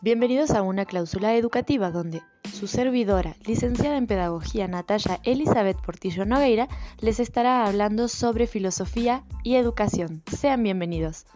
Bienvenidos a una cláusula educativa donde su servidora, licenciada en Pedagogía Natalia Elizabeth Portillo Nogueira, les estará hablando sobre filosofía y educación. Sean bienvenidos.